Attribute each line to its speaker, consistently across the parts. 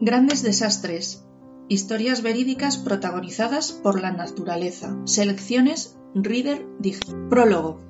Speaker 1: Grandes desastres. Historias verídicas protagonizadas por la naturaleza. Selecciones Reader Dig. Prólogo.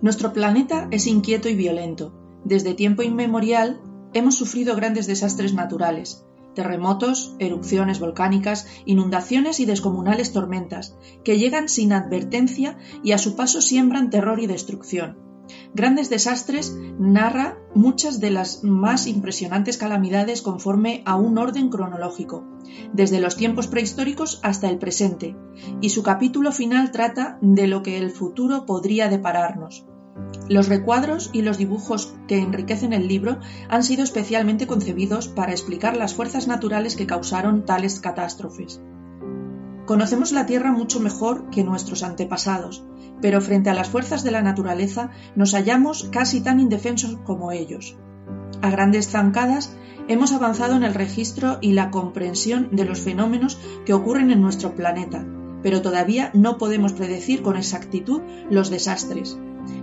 Speaker 1: Nuestro planeta es inquieto y violento. Desde tiempo inmemorial hemos sufrido grandes desastres naturales, terremotos, erupciones volcánicas, inundaciones y descomunales tormentas, que llegan sin advertencia y a su paso siembran terror y destrucción. Grandes Desastres narra muchas de las más impresionantes calamidades conforme a un orden cronológico, desde los tiempos prehistóricos hasta el presente, y su capítulo final trata de lo que el futuro podría depararnos. Los recuadros y los dibujos que enriquecen el libro han sido especialmente concebidos para explicar las fuerzas naturales que causaron tales catástrofes. Conocemos la Tierra mucho mejor que nuestros antepasados, pero frente a las fuerzas de la naturaleza nos hallamos casi tan indefensos como ellos. A grandes zancadas hemos avanzado en el registro y la comprensión de los fenómenos que ocurren en nuestro planeta, pero todavía no podemos predecir con exactitud los desastres.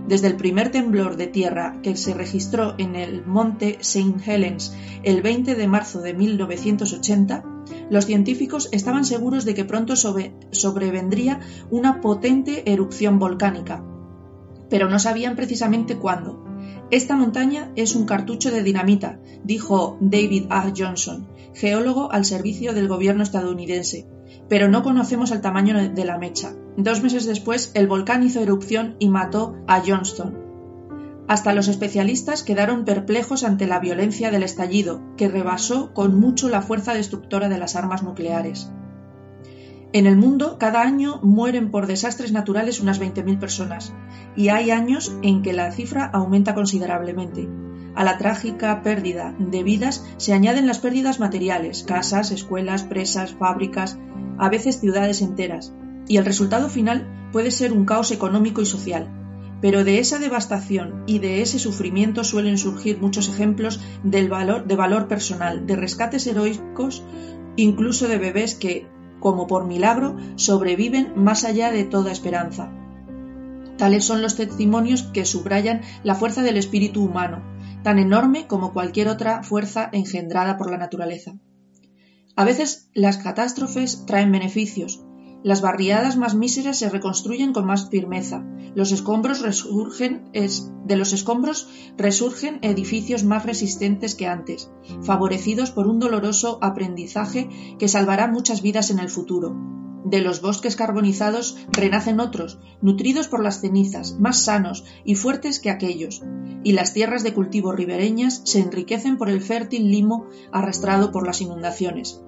Speaker 1: Desde el primer temblor de tierra que se registró en el monte St. Helens el 20 de marzo de 1980, los científicos estaban seguros de que pronto sobrevendría una potente erupción volcánica, pero no sabían precisamente cuándo. Esta montaña es un cartucho de dinamita, dijo David A. Johnson, geólogo al servicio del gobierno estadounidense, pero no conocemos el tamaño de la mecha. Dos meses después, el volcán hizo erupción y mató a Johnston. Hasta los especialistas quedaron perplejos ante la violencia del estallido, que rebasó con mucho la fuerza destructora de las armas nucleares. En el mundo, cada año mueren por desastres naturales unas 20.000 personas, y hay años en que la cifra aumenta considerablemente. A la trágica pérdida de vidas se añaden las pérdidas materiales, casas, escuelas, presas, fábricas, a veces ciudades enteras, y el resultado final puede ser un caos económico y social. Pero de esa devastación y de ese sufrimiento suelen surgir muchos ejemplos de valor personal, de rescates heroicos, incluso de bebés que, como por milagro, sobreviven más allá de toda esperanza. Tales son los testimonios que subrayan la fuerza del espíritu humano, tan enorme como cualquier otra fuerza engendrada por la naturaleza. A veces las catástrofes traen beneficios. Las barriadas más míseras se reconstruyen con más firmeza. Los escombros resurgen, de los escombros resurgen edificios más resistentes que antes, favorecidos por un doloroso aprendizaje que salvará muchas vidas en el futuro. De los bosques carbonizados renacen otros, nutridos por las cenizas, más sanos y fuertes que aquellos, y las tierras de cultivo ribereñas se enriquecen por el fértil limo arrastrado por las inundaciones.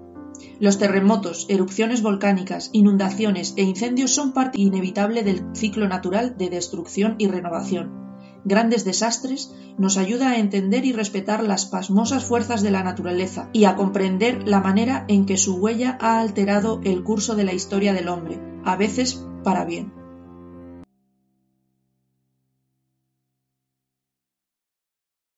Speaker 1: Los terremotos, erupciones volcánicas, inundaciones e incendios son parte inevitable del ciclo natural de destrucción y renovación grandes desastres, nos ayuda a entender y respetar las pasmosas fuerzas de la naturaleza y a comprender la manera en que su huella ha alterado el curso de la historia del hombre, a veces para bien.